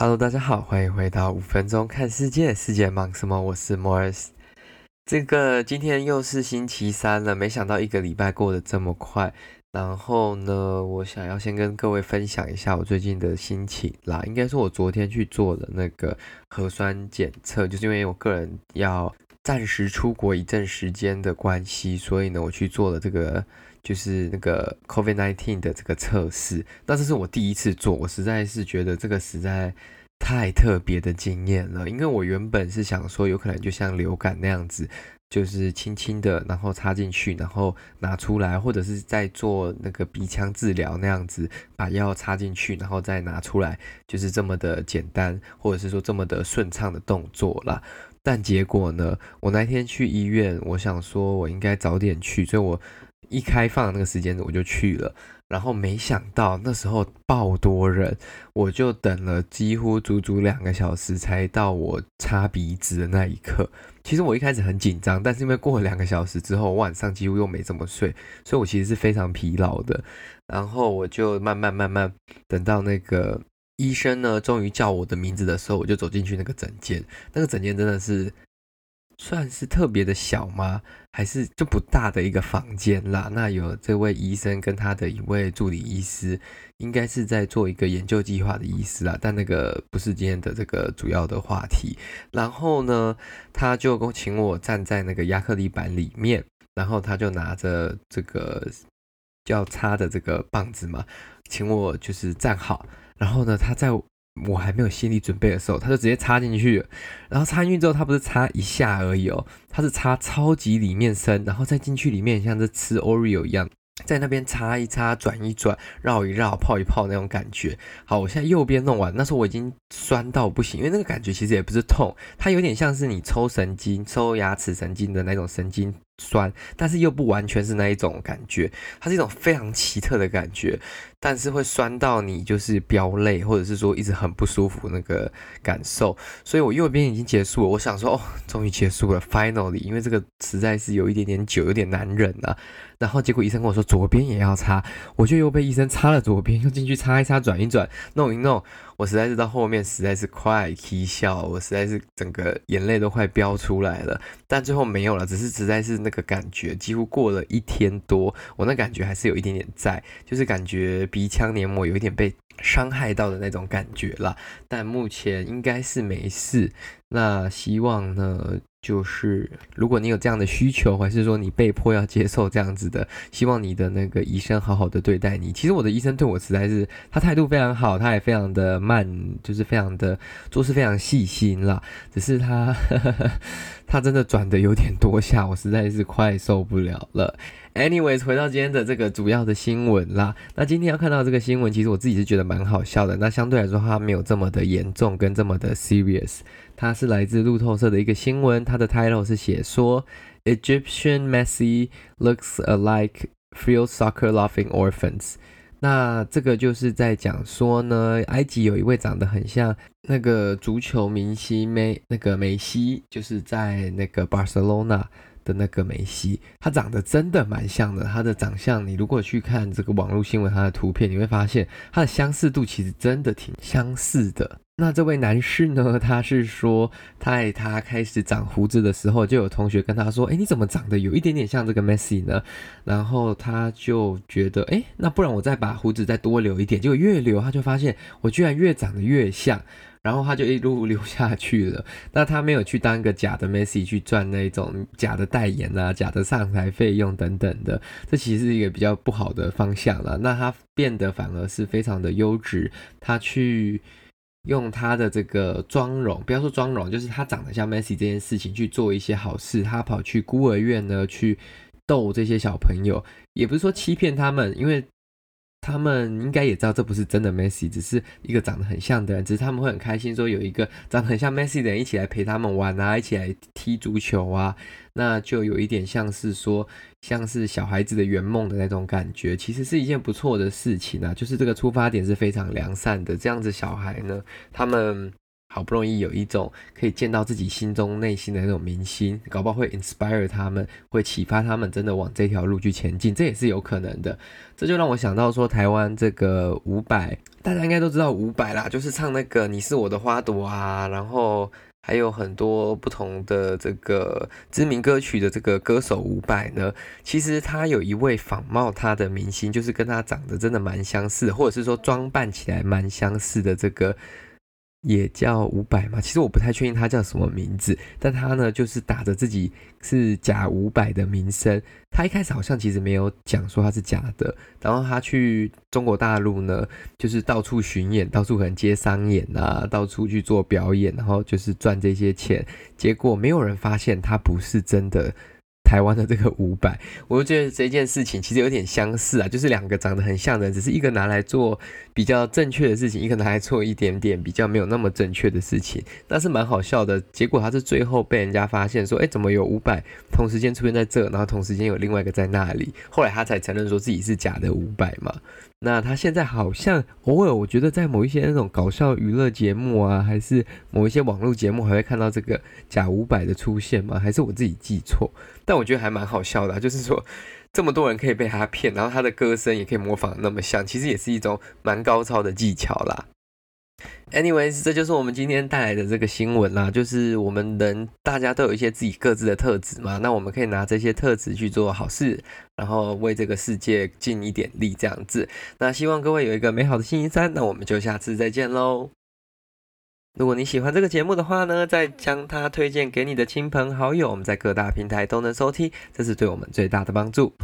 Hello，大家好，欢迎回到五分钟看世界，世界忙什么？我是 Morris。这个今天又是星期三了，没想到一个礼拜过得这么快。然后呢，我想要先跟各位分享一下我最近的心情啦。应该说，我昨天去做的那个核酸检测，就是因为我个人要暂时出国一阵时间的关系，所以呢，我去做了这个。就是那个 COVID-19 的这个测试，那这是我第一次做，我实在是觉得这个实在太特别的经验了。因为我原本是想说，有可能就像流感那样子，就是轻轻的，然后插进去，然后拿出来，或者是在做那个鼻腔治疗那样子，把药插进去，然后再拿出来，就是这么的简单，或者是说这么的顺畅的动作啦。但结果呢，我那天去医院，我想说我应该早点去，所以我。一开放那个时间我就去了，然后没想到那时候爆多人，我就等了几乎足足两个小时才到我擦鼻子的那一刻。其实我一开始很紧张，但是因为过了两个小时之后，晚上几乎又没怎么睡，所以我其实是非常疲劳的。然后我就慢慢慢慢等到那个医生呢，终于叫我的名字的时候，我就走进去那个诊间。那个诊间真的是。算是特别的小吗？还是就不大的一个房间啦？那有这位医生跟他的一位助理医师，应该是在做一个研究计划的医师啦。但那个不是今天的这个主要的话题。然后呢，他就请我站在那个亚克力板里面，然后他就拿着这个要插的这个棒子嘛，请我就是站好。然后呢，他在。我还没有心理准备的时候，他就直接插进去。然后插进去之后，他不是插一下而已哦，他是插超级里面深，然后再进去里面，像是吃 Oreo 一样，在那边插一插、转一转、绕一绕、泡一泡那种感觉。好，我现在右边弄完，那时候我已经酸到不行，因为那个感觉其实也不是痛，它有点像是你抽神经、抽牙齿神经的那种神经。酸，但是又不完全是那一种感觉，它是一种非常奇特的感觉，但是会酸到你就是飙泪，或者是说一直很不舒服那个感受。所以我右边已经结束了，我想说哦，终于结束了，finally，因为这个实在是有一点点久，有点难忍啊。然后结果医生跟我说左边也要擦，我就又被医生擦了左边，又进去擦一擦，转一转，弄一弄。我实在是到后面实在是快啼笑，我实在是整个眼泪都快飙出来了，但最后没有了，只是实在是那个感觉，几乎过了一天多，我那感觉还是有一点点在，就是感觉鼻腔黏膜有一点被伤害到的那种感觉啦，但目前应该是没事，那希望呢。就是如果你有这样的需求，还是说你被迫要接受这样子的，希望你的那个医生好好的对待你。其实我的医生对我实在是，他态度非常好，他也非常的慢，就是非常的做事非常细心啦。只是他呵 呵他真的转的有点多下，我实在是快受不了了。Anyways，回到今天的这个主要的新闻啦。那今天要看到这个新闻，其实我自己是觉得蛮好笑的。那相对来说，它没有这么的严重跟这么的 serious。它是来自路透社的一个新闻，它的 title 是写说 Egyptian Messi looks like field soccer laughing orphans。那这个就是在讲说呢，埃及有一位长得很像那个足球明星梅，那个梅西，就是在那个巴塞罗那的那个梅西，他长得真的蛮像的。他的长相，你如果去看这个网络新闻，他的图片，你会发现他的相似度其实真的挺相似的。那这位男士呢？他是说，在他开始长胡子的时候，就有同学跟他说：“诶，你怎么长得有一点点像这个 Messi 呢？”然后他就觉得：“诶，那不然我再把胡子再多留一点。”结果越留，他就发现我居然越长得越像。然后他就一路留下去了。那他没有去当一个假的 Messi 去赚那种假的代言啊、假的上台费用等等的，这其实是一个比较不好的方向了。那他变得反而是非常的优质，他去。用他的这个妆容，不要说妆容，就是他长得像 Messi 这件事情去做一些好事。他跑去孤儿院呢，去逗这些小朋友，也不是说欺骗他们，因为他们应该也知道这不是真的 Messi，只是一个长得很像的人，只是他们会很开心，说有一个长得很像 Messi 的人一起来陪他们玩啊，一起来踢足球啊。那就有一点像是说，像是小孩子的圆梦的那种感觉，其实是一件不错的事情啊。就是这个出发点是非常良善的，这样子小孩呢，他们。好不容易有一种可以见到自己心中内心的那种明星，搞不好会 inspire 他们，会启发他们真的往这条路去前进，这也是有可能的。这就让我想到说，台湾这个伍佰，大家应该都知道伍佰啦，就是唱那个你是我的花朵啊，然后。还有很多不同的这个知名歌曲的这个歌手伍佰呢，其实他有一位仿冒他的明星，就是跟他长得真的蛮相似，或者是说装扮起来蛮相似的这个。也叫五百嘛，其实我不太确定他叫什么名字，但他呢就是打着自己是假五百的名声，他一开始好像其实没有讲说他是假的，然后他去中国大陆呢，就是到处巡演，到处可能接商演啊，到处去做表演，然后就是赚这些钱，结果没有人发现他不是真的。台湾的这个五百，我就觉得这件事情其实有点相似啊，就是两个长得很像的人，只是一个拿来做比较正确的事情，一个拿来做一点点比较没有那么正确的事情，那是蛮好笑的。结果他是最后被人家发现说，哎，怎么有五百同时间出现在这，然后同时间有另外一个在那里，后来他才承认说自己是假的五百嘛。那他现在好像偶尔，我觉得在某一些那种搞笑娱乐节目啊，还是某一些网络节目，还会看到这个假五百的出现吗？还是我自己记错？但我觉得还蛮好笑的，就是说这么多人可以被他骗，然后他的歌声也可以模仿那么像，其实也是一种蛮高超的技巧啦。Anyways，这就是我们今天带来的这个新闻啦，就是我们人大家都有一些自己各自的特质嘛，那我们可以拿这些特质去做好事，然后为这个世界尽一点力，这样子。那希望各位有一个美好的星期三，那我们就下次再见喽。如果你喜欢这个节目的话呢，再将它推荐给你的亲朋好友，我们在各大平台都能收听，这是对我们最大的帮助。